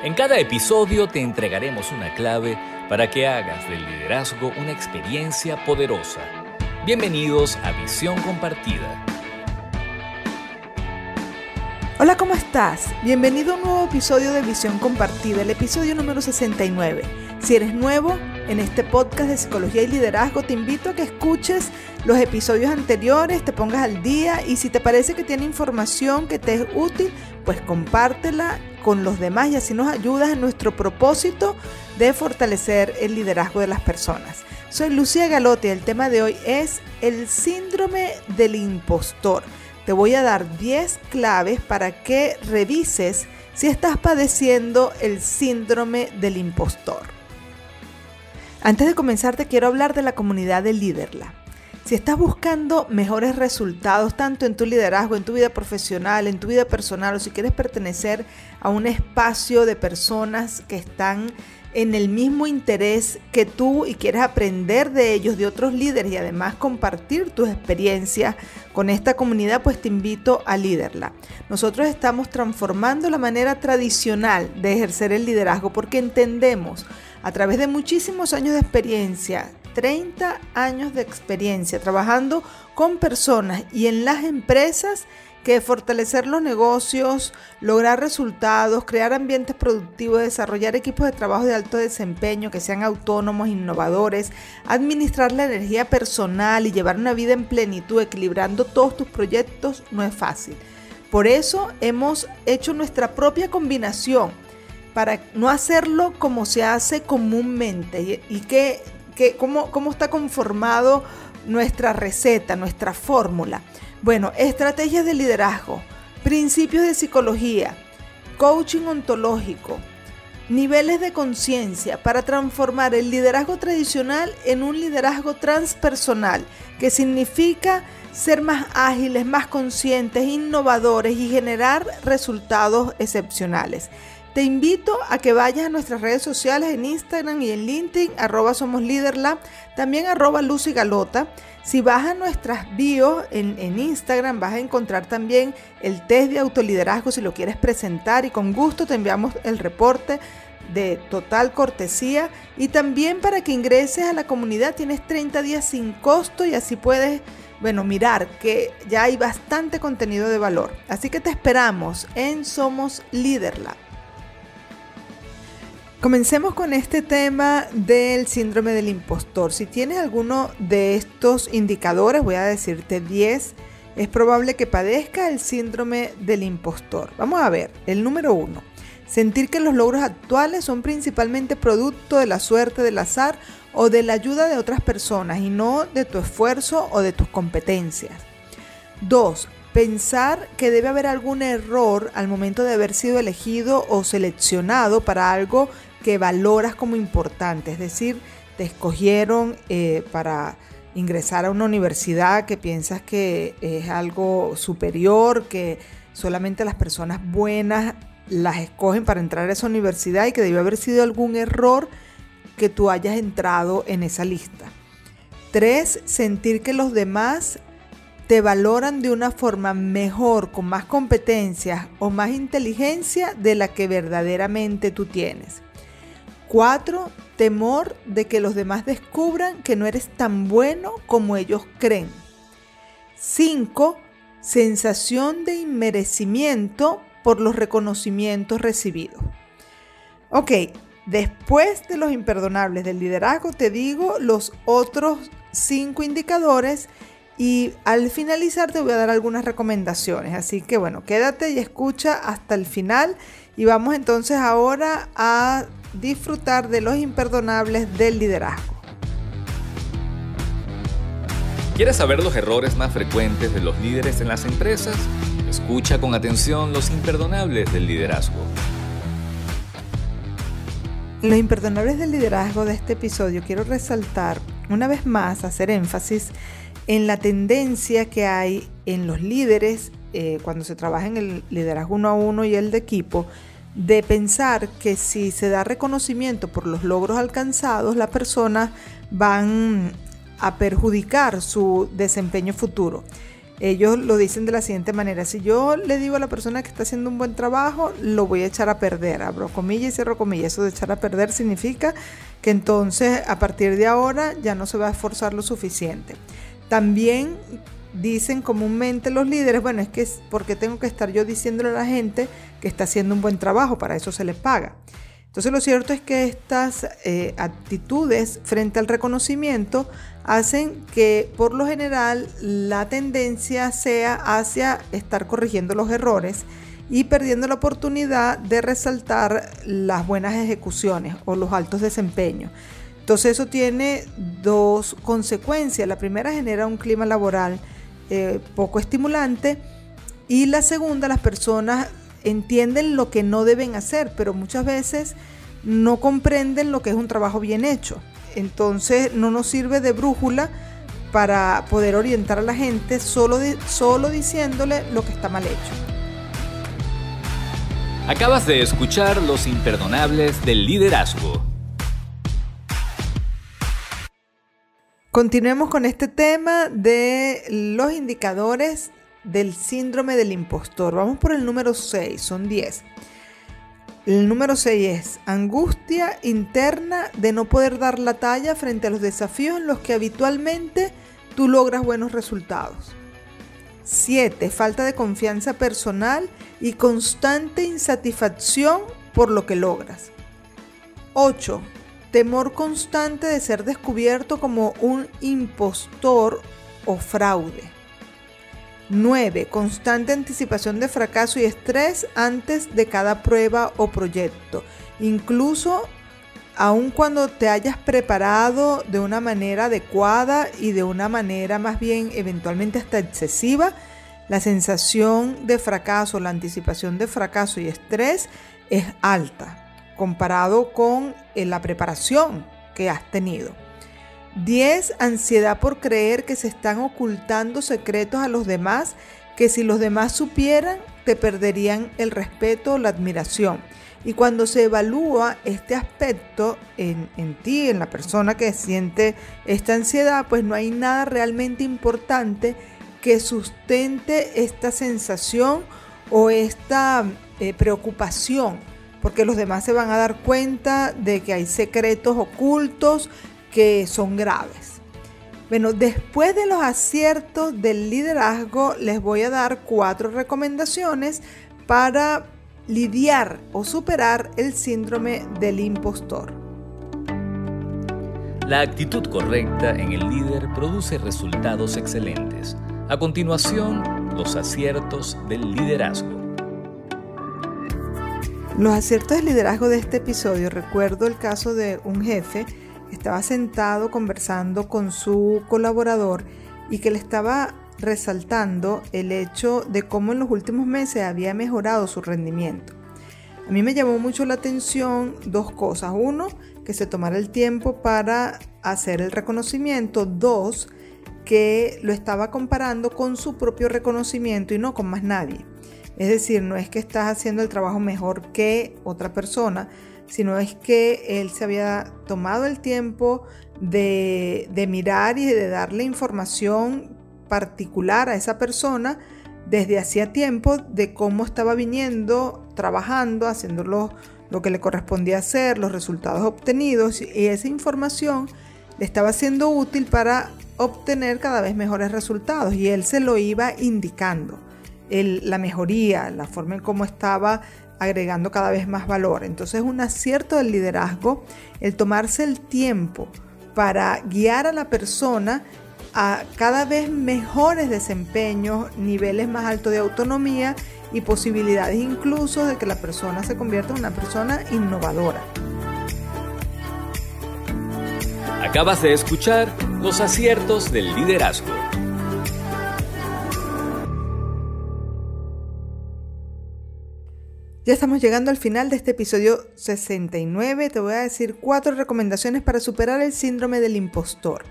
En cada episodio te entregaremos una clave para que hagas del liderazgo una experiencia poderosa. Bienvenidos a Visión Compartida. Hola, ¿cómo estás? Bienvenido a un nuevo episodio de Visión Compartida, el episodio número 69. Si eres nuevo en este podcast de psicología y liderazgo, te invito a que escuches los episodios anteriores, te pongas al día y si te parece que tiene información que te es útil, pues compártela con los demás y así nos ayudas en nuestro propósito de fortalecer el liderazgo de las personas. Soy Lucía Galotti y el tema de hoy es el síndrome del impostor. Te voy a dar 10 claves para que revises si estás padeciendo el síndrome del impostor. Antes de comenzar te quiero hablar de la comunidad de Liderla. Si estás buscando mejores resultados tanto en tu liderazgo, en tu vida profesional, en tu vida personal o si quieres pertenecer a un espacio de personas que están en el mismo interés que tú y quieres aprender de ellos, de otros líderes y además compartir tus experiencias con esta comunidad, pues te invito a Liderla. Nosotros estamos transformando la manera tradicional de ejercer el liderazgo porque entendemos a través de muchísimos años de experiencia 30 años de experiencia trabajando con personas y en las empresas que fortalecer los negocios, lograr resultados, crear ambientes productivos, desarrollar equipos de trabajo de alto desempeño que sean autónomos, innovadores, administrar la energía personal y llevar una vida en plenitud, equilibrando todos tus proyectos, no es fácil. Por eso hemos hecho nuestra propia combinación para no hacerlo como se hace comúnmente y, que, cómo, cómo está conformado nuestra receta, nuestra fórmula. Bueno, estrategias de liderazgo, principios de psicología, coaching ontológico, niveles de conciencia para transformar el liderazgo tradicional en un liderazgo transpersonal, que significa ser más ágiles, más conscientes, innovadores y generar resultados excepcionales. Te invito a que vayas a nuestras redes sociales en Instagram y en LinkedIn, arroba somos también arroba Lucy Galota. Si vas a nuestras bios en, Instagram, vas a encontrar también el test de autoliderazgo si lo quieres presentar y con gusto te enviamos el reporte de total cortesía y también para que ingreses a la comunidad tienes 30 días sin costo y así puedes, bueno, mirar que ya hay bastante contenido de valor. Así que te esperamos en Somos Liderlab. Comencemos con este tema del síndrome del impostor. Si tienes alguno de estos indicadores, voy a decirte 10, es probable que padezca el síndrome del impostor. Vamos a ver, el número uno, sentir que los logros actuales son principalmente producto de la suerte, del azar o de la ayuda de otras personas y no de tu esfuerzo o de tus competencias. 2. Pensar que debe haber algún error al momento de haber sido elegido o seleccionado para algo que valoras como importante, es decir, te escogieron eh, para ingresar a una universidad que piensas que es algo superior, que solamente las personas buenas las escogen para entrar a esa universidad y que debió haber sido algún error que tú hayas entrado en esa lista. Tres, sentir que los demás te valoran de una forma mejor, con más competencias o más inteligencia de la que verdaderamente tú tienes. 4. Temor de que los demás descubran que no eres tan bueno como ellos creen. 5. Sensación de inmerecimiento por los reconocimientos recibidos. Ok, después de los imperdonables del liderazgo te digo los otros 5 indicadores y al finalizar te voy a dar algunas recomendaciones. Así que bueno, quédate y escucha hasta el final y vamos entonces ahora a disfrutar de los imperdonables del liderazgo. ¿Quieres saber los errores más frecuentes de los líderes en las empresas? Escucha con atención los imperdonables del liderazgo. Los imperdonables del liderazgo de este episodio quiero resaltar una vez más, hacer énfasis en la tendencia que hay en los líderes eh, cuando se trabaja en el liderazgo uno a uno y el de equipo de pensar que si se da reconocimiento por los logros alcanzados, las personas van a perjudicar su desempeño futuro. Ellos lo dicen de la siguiente manera, si yo le digo a la persona que está haciendo un buen trabajo, lo voy a echar a perder, abro comillas y cierro comillas, eso de echar a perder significa que entonces a partir de ahora ya no se va a esforzar lo suficiente. También dicen comúnmente los líderes, bueno, es que es porque tengo que estar yo diciéndole a la gente que está haciendo un buen trabajo, para eso se les paga. Entonces lo cierto es que estas eh, actitudes frente al reconocimiento hacen que por lo general la tendencia sea hacia estar corrigiendo los errores y perdiendo la oportunidad de resaltar las buenas ejecuciones o los altos desempeños. Entonces eso tiene dos consecuencias. La primera genera un clima laboral eh, poco estimulante y la segunda las personas entienden lo que no deben hacer, pero muchas veces no comprenden lo que es un trabajo bien hecho. Entonces no nos sirve de brújula para poder orientar a la gente solo, solo diciéndole lo que está mal hecho. Acabas de escuchar Los Imperdonables del Liderazgo. Continuemos con este tema de los indicadores del síndrome del impostor. Vamos por el número 6, son 10. El número 6 es angustia interna de no poder dar la talla frente a los desafíos en los que habitualmente tú logras buenos resultados. 7. Falta de confianza personal y constante insatisfacción por lo que logras. 8. Temor constante de ser descubierto como un impostor o fraude. 9. Constante anticipación de fracaso y estrés antes de cada prueba o proyecto. Incluso aun cuando te hayas preparado de una manera adecuada y de una manera más bien eventualmente hasta excesiva, la sensación de fracaso, la anticipación de fracaso y estrés es alta comparado con eh, la preparación que has tenido. 10. Ansiedad por creer que se están ocultando secretos a los demás que si los demás supieran te perderían el respeto o la admiración. Y cuando se evalúa este aspecto en, en, ti, en la persona que siente esta ansiedad, pues no hay nada realmente importante que sustente esta sensación o esta eh, preocupación, porque los demás se van a dar cuenta de que hay secretos ocultos, que son graves. Bueno, después de los aciertos del liderazgo, les voy a dar cuatro recomendaciones para lidiar o superar el síndrome del impostor. La actitud correcta en el líder produce resultados excelentes. A continuación, los aciertos del liderazgo. Los aciertos del liderazgo de este episodio, recuerdo el caso de un jefe estaba sentado conversando con su colaborador y que le estaba resaltando el hecho de cómo en los últimos meses había mejorado su rendimiento. A mí me llamó mucho la atención dos cosas. Uno, que se tomara el tiempo para hacer el reconocimiento. Dos, que lo estaba comparando con su propio reconocimiento y no con más nadie. Es decir, no es que estás haciendo el trabajo mejor que otra persona, sino es que él se había tomado el tiempo de, mirar y de darle información particular a esa persona desde hacía tiempo de cómo estaba viniendo, trabajando, haciendo lo, lo que le correspondía hacer, los resultados obtenidos y esa información le estaba siendo útil para obtener cada vez mejores resultados y él se lo iba indicando. La mejoría, la forma en cómo estaba agregando cada vez más valor. Entonces es un acierto del liderazgo el tomarse el tiempo para guiar a la persona a cada vez mejores desempeños, niveles más altos de autonomía y posibilidades incluso de que la persona se convierta en una persona innovadora. Acabas de escuchar los aciertos del liderazgo. Ya estamos llegando al final de este episodio 69. Te voy a decir cuatro recomendaciones para superar el síndrome del impostor.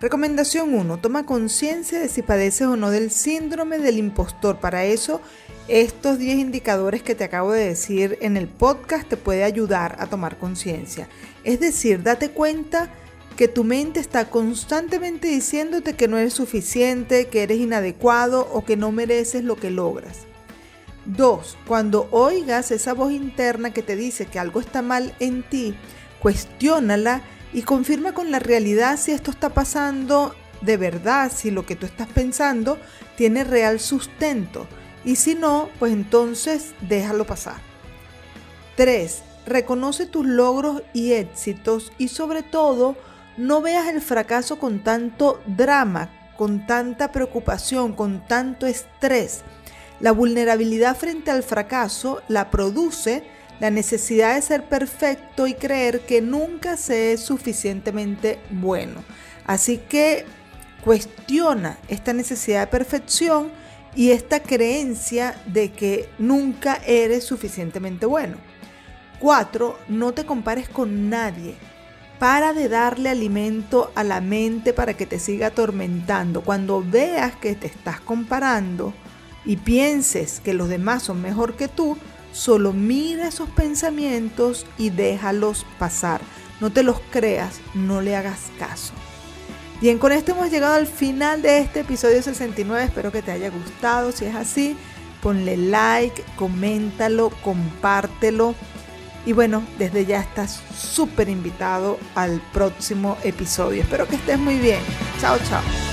Recomendación 1. Toma conciencia de si padeces o no del síndrome del impostor. Para eso, estos 10 indicadores que te acabo de decir en el podcast te puede ayudar a tomar conciencia. Es decir, date cuenta que tu mente está constantemente diciéndote que no eres suficiente, que eres inadecuado o que no mereces lo que logras. 2. Cuando oigas esa voz interna que te dice que algo está mal en ti, cuestiónala y confirma con la realidad si esto está pasando de verdad, si lo que tú estás pensando tiene real sustento. Y si no, pues entonces déjalo pasar. 3. Reconoce tus logros y éxitos y sobre todo no veas el fracaso con tanto drama, con tanta preocupación, con tanto estrés. La vulnerabilidad frente al fracaso la produce la necesidad de ser perfecto y creer que nunca se es suficientemente bueno. Así que cuestiona esta necesidad de perfección y esta creencia de que nunca eres suficientemente bueno. 4. No te compares con nadie. Para de darle alimento a la mente para que te siga atormentando. Cuando veas que te estás comparando y pienses que los demás son mejor que tú, solo mira esos pensamientos y déjalos pasar. No te los creas, no le hagas caso. Bien, con esto hemos llegado al final de este episodio 69. Espero que te haya gustado. Si es así, ponle like, coméntalo, compártelo y bueno, desde ya estás súper invitado al próximo episodio. Espero que estés muy bien. Chao, chao.